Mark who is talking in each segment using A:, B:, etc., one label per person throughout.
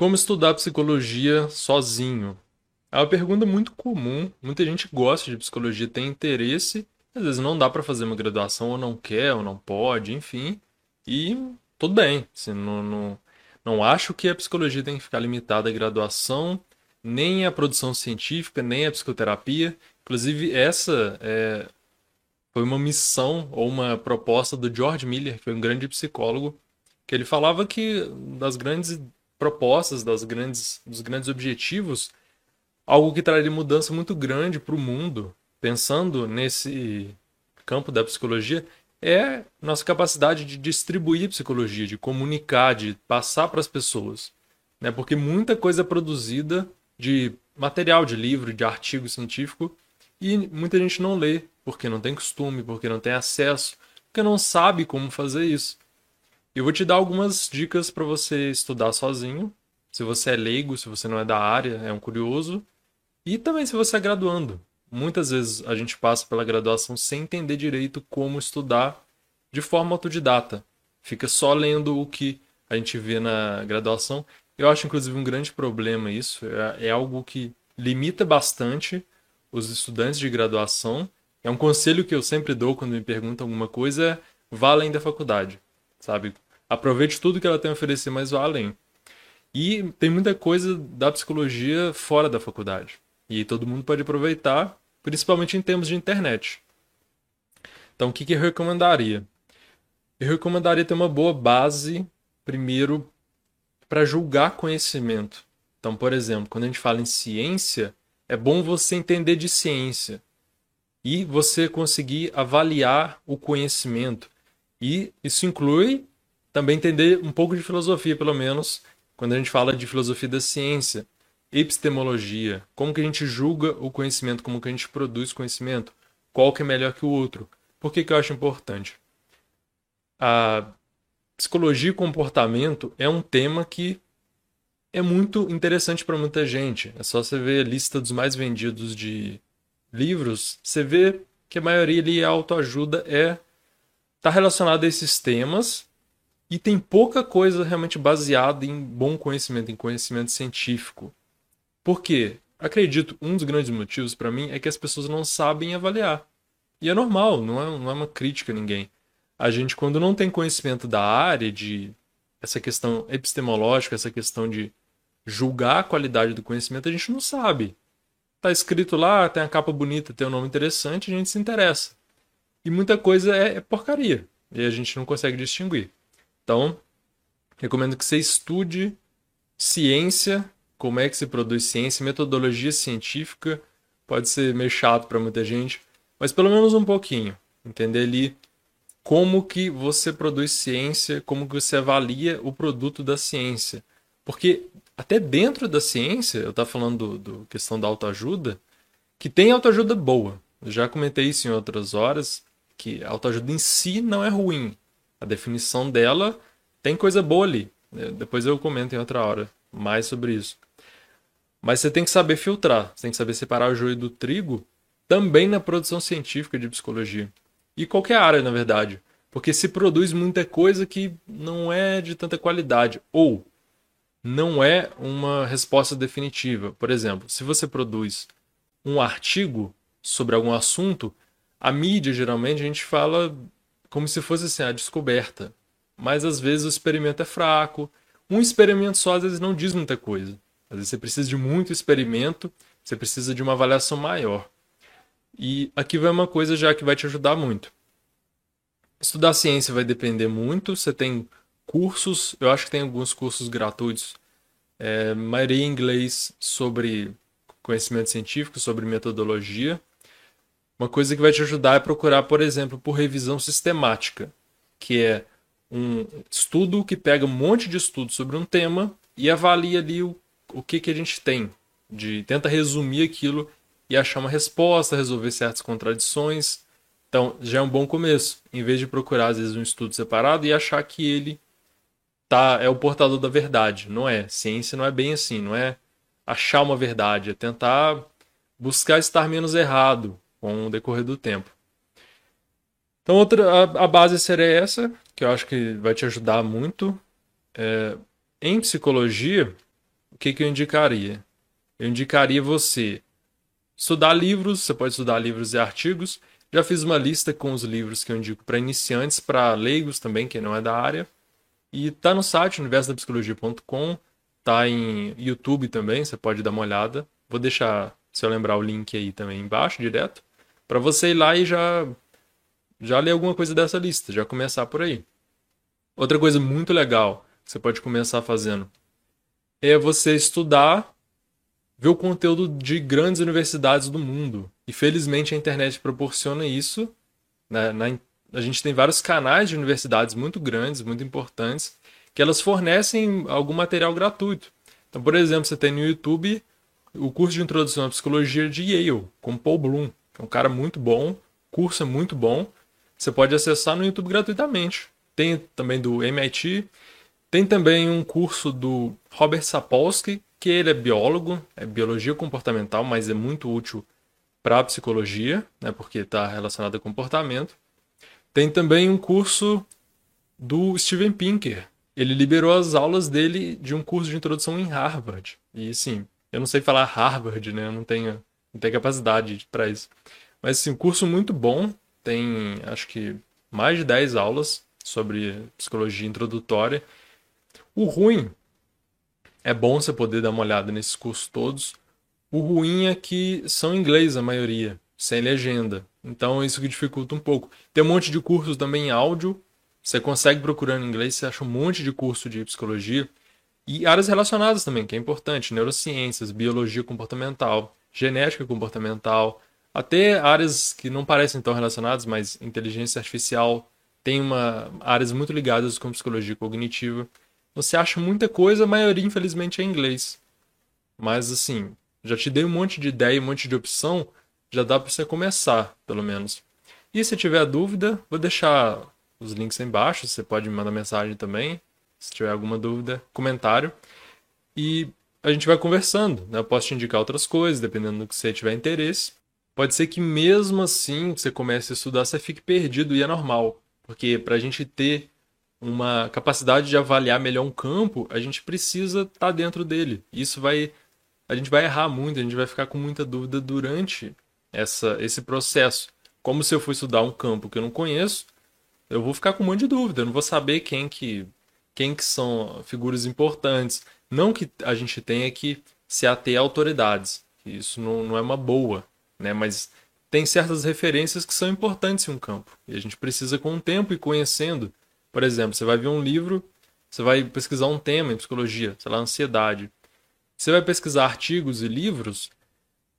A: Como estudar psicologia sozinho? É uma pergunta muito comum. Muita gente gosta de psicologia, tem interesse. Às vezes não dá para fazer uma graduação, ou não quer, ou não pode, enfim. E tudo bem. Assim, não, não, não acho que a psicologia tem que ficar limitada à graduação, nem à produção científica, nem à psicoterapia. Inclusive, essa é, foi uma missão ou uma proposta do George Miller, que foi um grande psicólogo, que ele falava que das grandes propostas, das grandes, dos grandes objetivos, algo que traria mudança muito grande para o mundo, pensando nesse campo da psicologia, é nossa capacidade de distribuir psicologia, de comunicar, de passar para as pessoas. Né? Porque muita coisa é produzida de material, de livro, de artigo científico, e muita gente não lê, porque não tem costume, porque não tem acesso, porque não sabe como fazer isso. Eu vou te dar algumas dicas para você estudar sozinho, se você é leigo, se você não é da área, é um curioso, e também se você é graduando. Muitas vezes a gente passa pela graduação sem entender direito como estudar de forma autodidata. Fica só lendo o que a gente vê na graduação. Eu acho, inclusive, um grande problema isso. É, é algo que limita bastante os estudantes de graduação. É um conselho que eu sempre dou quando me perguntam alguma coisa: é vá além da faculdade sabe? Aproveite tudo que ela tem a oferecer, mas vá além. E tem muita coisa da psicologia fora da faculdade. E todo mundo pode aproveitar, principalmente em termos de internet. Então, o que, que eu recomendaria? Eu recomendaria ter uma boa base, primeiro, para julgar conhecimento. Então, por exemplo, quando a gente fala em ciência, é bom você entender de ciência e você conseguir avaliar o conhecimento. E isso inclui também entender um pouco de filosofia, pelo menos, quando a gente fala de filosofia da ciência, epistemologia, como que a gente julga o conhecimento, como que a gente produz conhecimento, qual que é melhor que o outro. Por que, que eu acho importante? A psicologia e comportamento é um tema que é muito interessante para muita gente. É só você ver a lista dos mais vendidos de livros, você vê que a maioria ali, a autoajuda é está relacionado a esses temas e tem pouca coisa realmente baseada em bom conhecimento, em conhecimento científico. Por quê? Acredito, um dos grandes motivos para mim é que as pessoas não sabem avaliar. E é normal, não é, não é uma crítica a ninguém. A gente, quando não tem conhecimento da área, de essa questão epistemológica, essa questão de julgar a qualidade do conhecimento, a gente não sabe. Tá escrito lá, tem a capa bonita, tem um nome interessante, a gente se interessa. E muita coisa é, é porcaria. E a gente não consegue distinguir. Então, recomendo que você estude ciência, como é que se produz ciência, metodologia científica. Pode ser meio chato para muita gente, mas pelo menos um pouquinho. Entender ali como que você produz ciência, como que você avalia o produto da ciência. Porque até dentro da ciência, eu estava falando do, do, questão da autoajuda, que tem autoajuda boa. Eu já comentei isso em outras horas que a autoajuda em si não é ruim. A definição dela tem coisa boa ali. É, depois eu comento em outra hora mais sobre isso. Mas você tem que saber filtrar, você tem que saber separar o joio do trigo também na produção científica de psicologia. E qualquer área, na verdade. Porque se produz muita coisa que não é de tanta qualidade. Ou não é uma resposta definitiva. Por exemplo, se você produz um artigo sobre algum assunto, a mídia, geralmente, a gente fala como se fosse assim, a descoberta. Mas às vezes o experimento é fraco. Um experimento só às vezes não diz muita coisa. Às vezes você precisa de muito experimento, você precisa de uma avaliação maior. E aqui vai uma coisa já que vai te ajudar muito. Estudar ciência vai depender muito. Você tem cursos, eu acho que tem alguns cursos gratuitos, é, maioria em inglês sobre conhecimento científico, sobre metodologia. Uma coisa que vai te ajudar é procurar, por exemplo, por revisão sistemática, que é um estudo que pega um monte de estudos sobre um tema e avalia ali o, o que, que a gente tem. De, tenta resumir aquilo e achar uma resposta, resolver certas contradições. Então, já é um bom começo. Em vez de procurar, às vezes, um estudo separado e achar que ele tá, é o portador da verdade. Não é. Ciência não é bem assim. Não é achar uma verdade. É tentar buscar estar menos errado com o decorrer do tempo. Então, outra, a, a base seria essa, que eu acho que vai te ajudar muito. É, em psicologia, que, que eu indicaria? Eu indicaria você estudar livros, você pode estudar livros e artigos. Já fiz uma lista com os livros que eu indico para iniciantes, para leigos também, que não é da área. E tá no site universodapsicologia.com, tá em YouTube também, você pode dar uma olhada. Vou deixar, se eu lembrar, o link aí também embaixo, direto, para você ir lá e já já ler alguma coisa dessa lista, já começar por aí. Outra coisa muito legal que você pode começar fazendo é você estudar, ver o conteúdo de grandes universidades do mundo. E felizmente a internet proporciona isso. Né? Na, a gente tem vários canais de universidades muito grandes, muito importantes, que elas fornecem algum material gratuito. Então, por exemplo, você tem no YouTube o curso de introdução à psicologia de Yale, com Paul Bloom, é um cara muito bom, curso é muito bom. Você pode acessar no YouTube gratuitamente. Tem também do MIT, tem também um curso do Robert Sapolsky, que ele é biólogo, é biologia comportamental, mas é muito útil para a psicologia, né, porque está relacionado a comportamento. Tem também um curso do Steven Pinker. Ele liberou as aulas dele de um curso de introdução em Harvard. E sim, eu não sei falar Harvard, né? Eu não tenho, não tenho capacidade para isso. Mas sim, um curso muito bom. Tem, acho que, mais de 10 aulas sobre psicologia introdutória. O ruim é bom você poder dar uma olhada nesses cursos todos. O ruim é que são em inglês a maioria, sem legenda. Então isso que dificulta um pouco. Tem um monte de cursos também em áudio. Você consegue procurando em inglês, você acha um monte de curso de psicologia. E áreas relacionadas também, que é importante: neurociências, biologia comportamental, genética comportamental, até áreas que não parecem tão relacionadas, mas inteligência artificial tem uma áreas muito ligadas com psicologia cognitiva. Você acha muita coisa, a maioria infelizmente é em inglês. Mas assim, já te dei um monte de ideia, um monte de opção, já dá para você começar, pelo menos. E se tiver dúvida, vou deixar os links aí embaixo, você pode me mandar mensagem também, se tiver alguma dúvida, comentário. E a gente vai conversando, né? Eu posso te indicar outras coisas, dependendo do que você tiver interesse. Pode ser que mesmo assim você comece a estudar, você fique perdido e é normal. Porque para a gente ter uma capacidade de avaliar melhor um campo, a gente precisa estar tá dentro dele. Isso vai. A gente vai errar muito, a gente vai ficar com muita dúvida durante essa, esse processo. Como se eu for estudar um campo que eu não conheço, eu vou ficar com um monte de dúvida, eu não vou saber quem que, quem que são figuras importantes. Não que a gente tenha que se ater a autoridades, isso não, não é uma boa, né? mas tem certas referências que são importantes em um campo. E a gente precisa, com o tempo e conhecendo. Por exemplo, você vai ver um livro, você vai pesquisar um tema em psicologia, sei lá, ansiedade. Você vai pesquisar artigos e livros,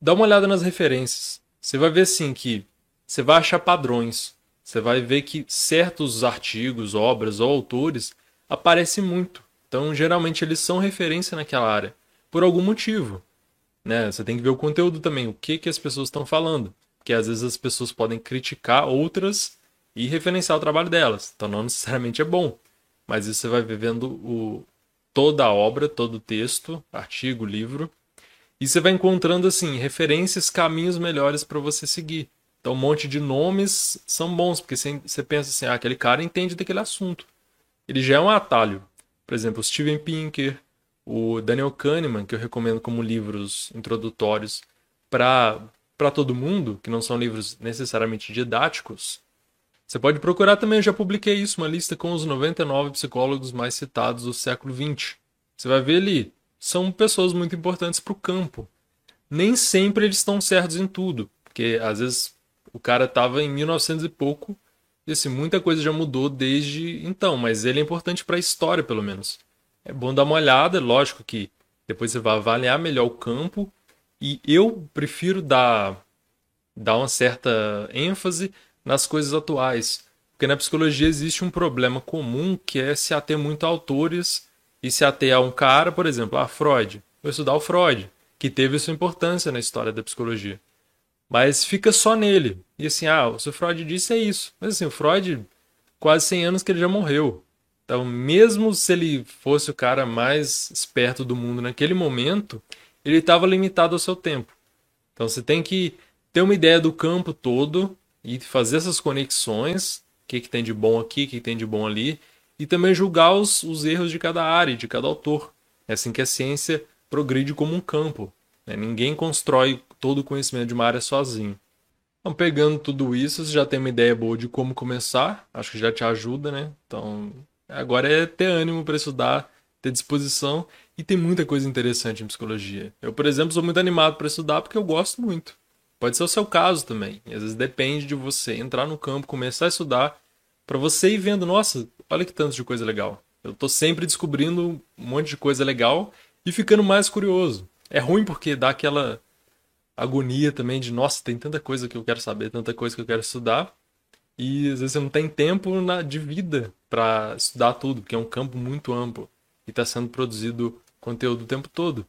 A: dá uma olhada nas referências. Você vai ver, assim, que você vai achar padrões. Você vai ver que certos artigos, obras ou autores aparecem muito. Então, geralmente, eles são referência naquela área, por algum motivo. Né? Você tem que ver o conteúdo também, o que, que as pessoas estão falando que às vezes as pessoas podem criticar outras e referenciar o trabalho delas. Então não necessariamente é bom, mas isso você vai vivendo o, toda a obra, todo o texto, artigo, livro, e você vai encontrando assim referências, caminhos melhores para você seguir. Então um monte de nomes são bons, porque você pensa assim, ah, aquele cara entende daquele assunto. Ele já é um atalho. Por exemplo, o Steven Pinker, o Daniel Kahneman, que eu recomendo como livros introdutórios para todo mundo, que não são livros necessariamente didáticos, você pode procurar também, eu já publiquei isso, uma lista com os 99 psicólogos mais citados do século XX. Você vai ver ali, são pessoas muito importantes para o campo. Nem sempre eles estão certos em tudo, porque às vezes o cara estava em 1900 e pouco e assim, muita coisa já mudou desde então, mas ele é importante para a história, pelo menos. É bom dar uma olhada, lógico que depois você vai avaliar melhor o campo e eu prefiro dar, dar uma certa ênfase nas coisas atuais. Porque na psicologia existe um problema comum que é se ater muito a autores e se ater a um cara, por exemplo, a Freud. Vou estudar o Freud, que teve sua importância na história da psicologia. Mas fica só nele. E assim, ah, o Freud disse é isso. Mas assim, o Freud, quase 100 anos que ele já morreu. Então, mesmo se ele fosse o cara mais esperto do mundo naquele momento, ele estava limitado ao seu tempo. Então você tem que ter uma ideia do campo todo e fazer essas conexões, o que, que tem de bom aqui, o que, que tem de bom ali, e também julgar os, os erros de cada área, de cada autor. É assim que a ciência progride como um campo. Né? Ninguém constrói todo o conhecimento de uma área sozinho. Então, pegando tudo isso, você já tem uma ideia boa de como começar, acho que já te ajuda, né? Então, agora é ter ânimo para estudar, ter disposição e tem muita coisa interessante em psicologia. Eu, por exemplo, sou muito animado para estudar porque eu gosto muito. Pode ser o seu caso também. Às vezes depende de você entrar no campo, começar a estudar, para você ir vendo, nossa, olha que tanto de coisa legal. Eu tô sempre descobrindo um monte de coisa legal e ficando mais curioso. É ruim porque dá aquela agonia também de, nossa, tem tanta coisa que eu quero saber, tanta coisa que eu quero estudar. E às vezes você não tem tempo na, de vida para estudar tudo, porque é um campo muito amplo e está sendo produzido conteúdo o tempo todo.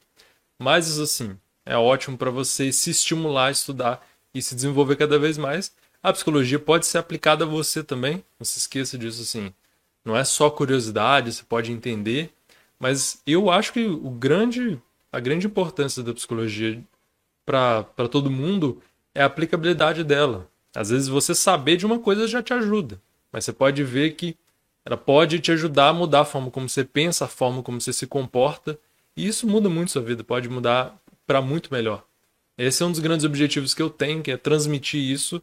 A: Mas assim, é ótimo para você se estimular a estudar e se desenvolver cada vez mais. A psicologia pode ser aplicada a você também, não se esqueça disso assim. Não é só curiosidade, você pode entender, mas eu acho que o grande, a grande importância da psicologia para todo mundo é a aplicabilidade dela. Às vezes você saber de uma coisa já te ajuda, mas você pode ver que ela pode te ajudar a mudar a forma como você pensa, a forma como você se comporta, e isso muda muito sua vida, pode mudar para muito melhor. Esse é um dos grandes objetivos que eu tenho, que é transmitir isso,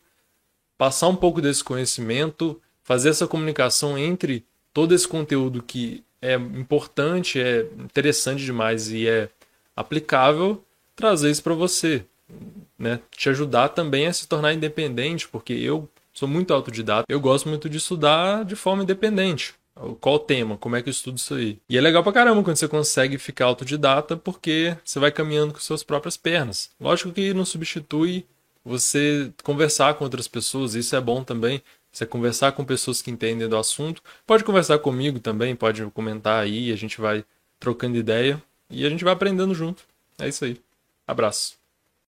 A: passar um pouco desse conhecimento, fazer essa comunicação entre todo esse conteúdo que é importante, é interessante demais e é aplicável, trazer isso para você, né? Te ajudar também a se tornar independente, porque eu sou muito autodidata, eu gosto muito de estudar de forma independente. Qual o tema? Como é que eu estudo isso aí? E é legal pra caramba quando você consegue ficar autodidata, porque você vai caminhando com suas próprias pernas. Lógico que não substitui você conversar com outras pessoas, isso é bom também. Você conversar com pessoas que entendem do assunto. Pode conversar comigo também, pode comentar aí, a gente vai trocando ideia e a gente vai aprendendo junto. É isso aí. Abraço.